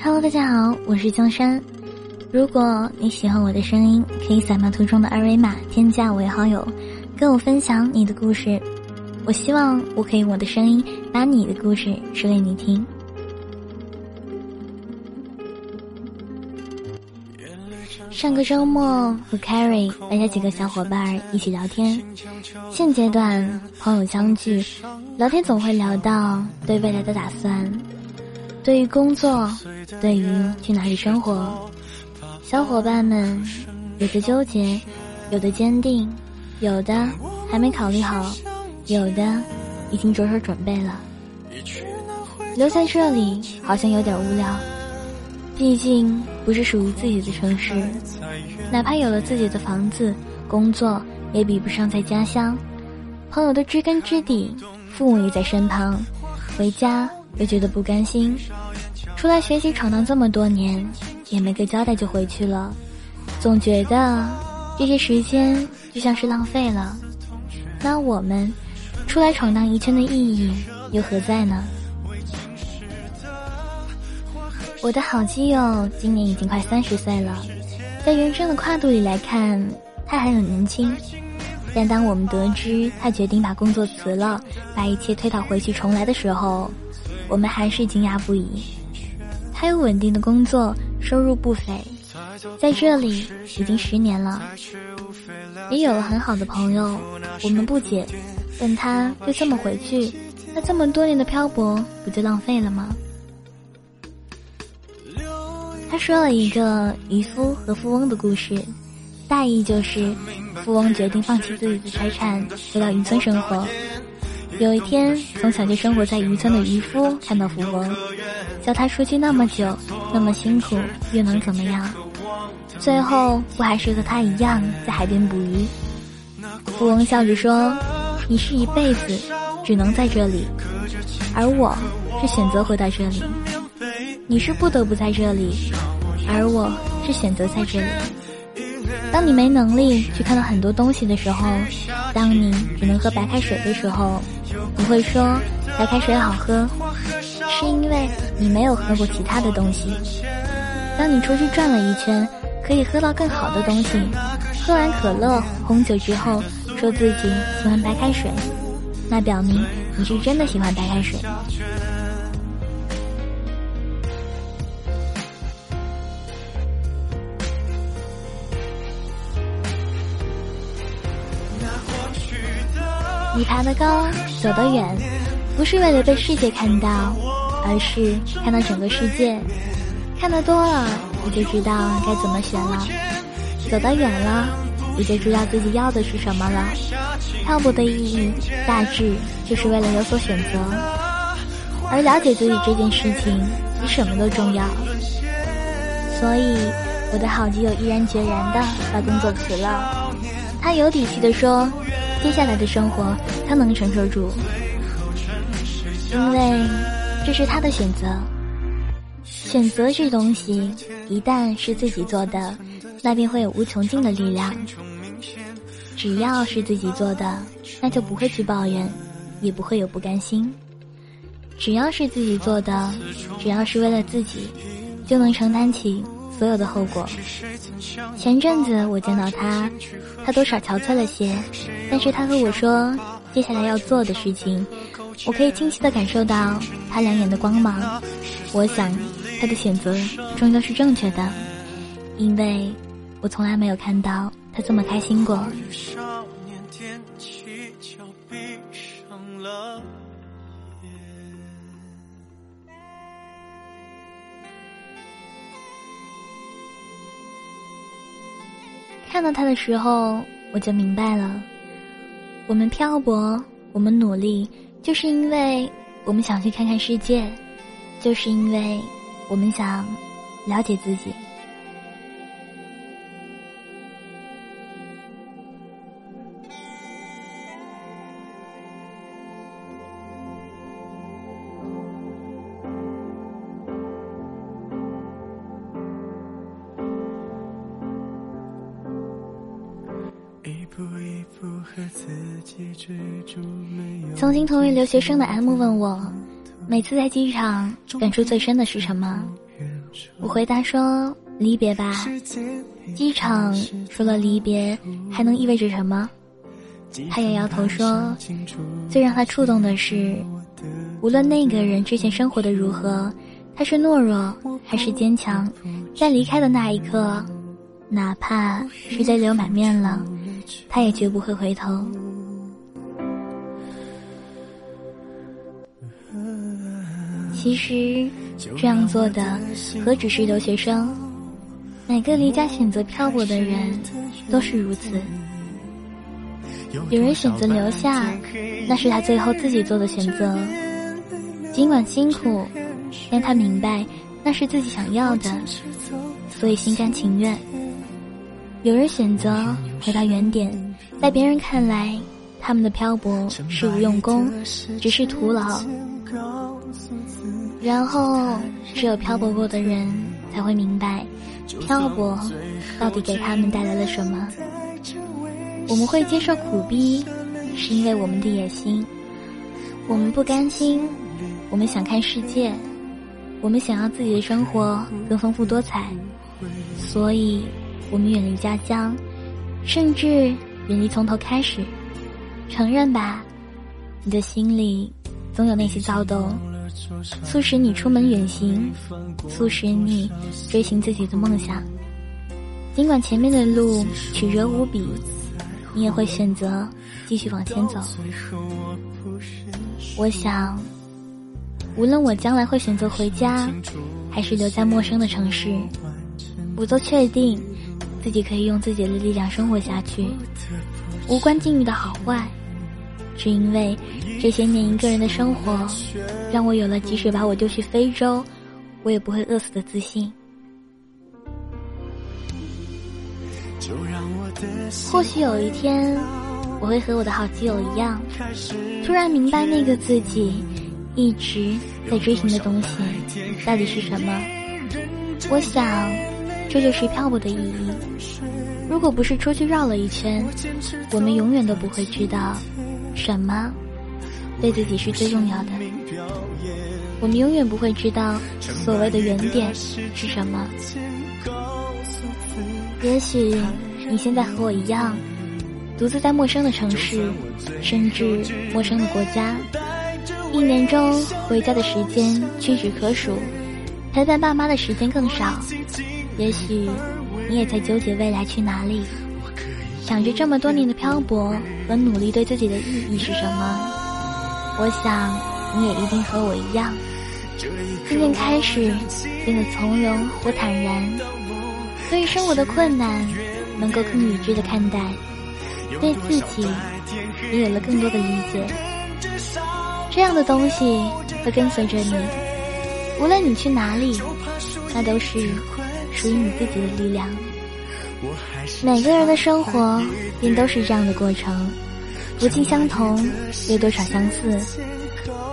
Hello，大家好，我是江山。如果你喜欢我的声音，可以扫描图中的二维码添加我为好友，跟我分享你的故事。我希望我可以用我的声音把你的故事说给你听。上个周末和 Carrie 外加几个小伙伴一起聊天。现阶段朋友相聚，聊天总会聊到对未来的打算，对于工作，对于去哪里生活。小伙伴们有的纠结，有的坚定，有的还没考虑好，有的已经着手准备了。留在这里好像有点无聊。毕竟不是属于自己的城市，哪怕有了自己的房子、工作，也比不上在家乡。朋友的知根知底，父母也在身旁，回家又觉得不甘心。出来学习闯荡这么多年，也没个交代就回去了，总觉得这些时间就像是浪费了。那我们出来闯荡一圈的意义又何在呢？我的好基友今年已经快三十岁了，在人生的跨度里来看，他还很年轻。但当我们得知他决定把工作辞了，把一切推倒回去重来的时候，我们还是惊讶不已。他有稳定的工作，收入不菲，在这里已经十年了，也有了很好的朋友。我们不解，问他就这么回去，那这么多年的漂泊不就浪费了吗？他说了一个渔夫和富翁的故事，大意就是富翁决定放弃自己的财产，回到渔村生活。有一天，从小就生活在渔村的渔夫看到富翁，叫他出去那么久，那么辛苦，又能怎么样？最后不还是和他一样在海边捕鱼？富翁笑着说：“你是一辈子只能在这里，而我是选择回到这里。”你是不得不在这里，而我是选择在这里。当你没能力去看到很多东西的时候，当你只能喝白开水的时候，你会说白开水好喝，是因为你没有喝过其他的东西。当你出去转了一圈，可以喝到更好的东西，喝完可乐、红酒之后，说自己喜欢白开水，那表明你是真的喜欢白开水。你爬得高，走得远，不是为了被世界看到，而是看到整个世界。看得多了，你就知道该怎么选了；走得远了，你就知道自己要的是什么了。漂泊的意义，大致就是为了有所选择。而了解自己这件事情，比什么都重要。所以，我的好基友毅然决然的把工作辞了。他有底气的说。接下来的生活，他能承受住，因为这是他的选择。选择这东西，一旦是自己做的，那便会有无穷尽的力量。只要是自己做的，那就不会去抱怨，也不会有不甘心。只要是自己做的，只要是为了自己，就能承担起。所有的后果。前阵子我见到他，他多少憔悴了些，但是他和我说接下来要做的事情，我可以清晰的感受到他两眼的光芒。我想他的选择终究是正确的，因为我从来没有看到他这么开心过。看到他的时候，我就明白了，我们漂泊，我们努力，就是因为我们想去看看世界，就是因为我们想了解自己。曾经同为留学生的 M 问我，每次在机场感触最深的是什么？我回答说：“离别吧。”机场除了离别，还能意味着什么？他摇摇头说：“最让他触动的是，无论那个人之前生活的如何，他是懦弱还是坚强，在离开的那一刻，哪怕是泪流满面了，他也绝不会回头。”其实，这样做的何止是留学生？每个离家选择漂泊的人都是如此。有人选择留下，那是他最后自己做的选择。尽管辛苦，但他明白那是自己想要的，所以心甘情愿。有人选择回到原点，在别人看来，他们的漂泊是无用功，只是徒劳。然后，只有漂泊过的人才会明白，漂泊到底给他们带来了什么。我们会接受苦逼，是因为我们的野心。我们不甘心，我们想看世界，我们想要自己的生活更丰富多彩，所以我们远离家乡，甚至远离从头开始。承认吧，你的心里总有那些躁动。促使你出门远行，促使你追寻自己的梦想。尽管前面的路曲折无比，你也会选择继续往前走。我想，无论我将来会选择回家，还是留在陌生的城市，我都确定自己可以用自己的力量生活下去，无关境遇的好坏。只因为这些年一个人的生活，让我有了即使把我丢去非洲，我也不会饿死的自信。或许有一天，我会和我的好基友一样，突然明白那个自己一直在追寻的东西到底是什么。我想，这就是漂泊的意义。如果不是出去绕了一圈，我们永远都不会知道。什么对自己是最重要的？我们永远不会知道所谓的原点是什么。也许你现在和我一样，独自在陌生的城市，甚至陌生的国家，一年中回家的时间屈指可数，陪伴爸妈的时间更少。也许你也在纠结未来去哪里。想着这么多年的漂泊和努力对自己的意义是什么？我想你也一定和我一样，今天开始变得从容或坦然，对生活的困难能够更理智的看待，对自己也有了更多的理解。这样的东西会跟随着你，无论你去哪里，那都是属于你自己的力量。每个人的生活便都是这样的过程，不尽相同，有多少相似？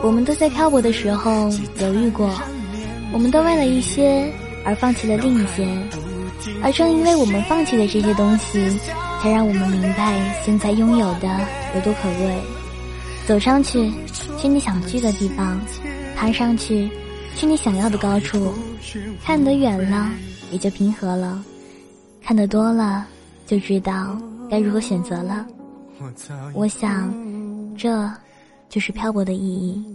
我们都在漂泊的时候犹豫过，我们都为了一些而放弃了另一些，而正因为我们放弃了这些东西，才让我们明白现在拥有的有多可贵。走上去，去你想去的地方；爬上去，去你想要的高处。看得远了，也就平和了。看得多了，就知道该如何选择了。我想，这就是漂泊的意义。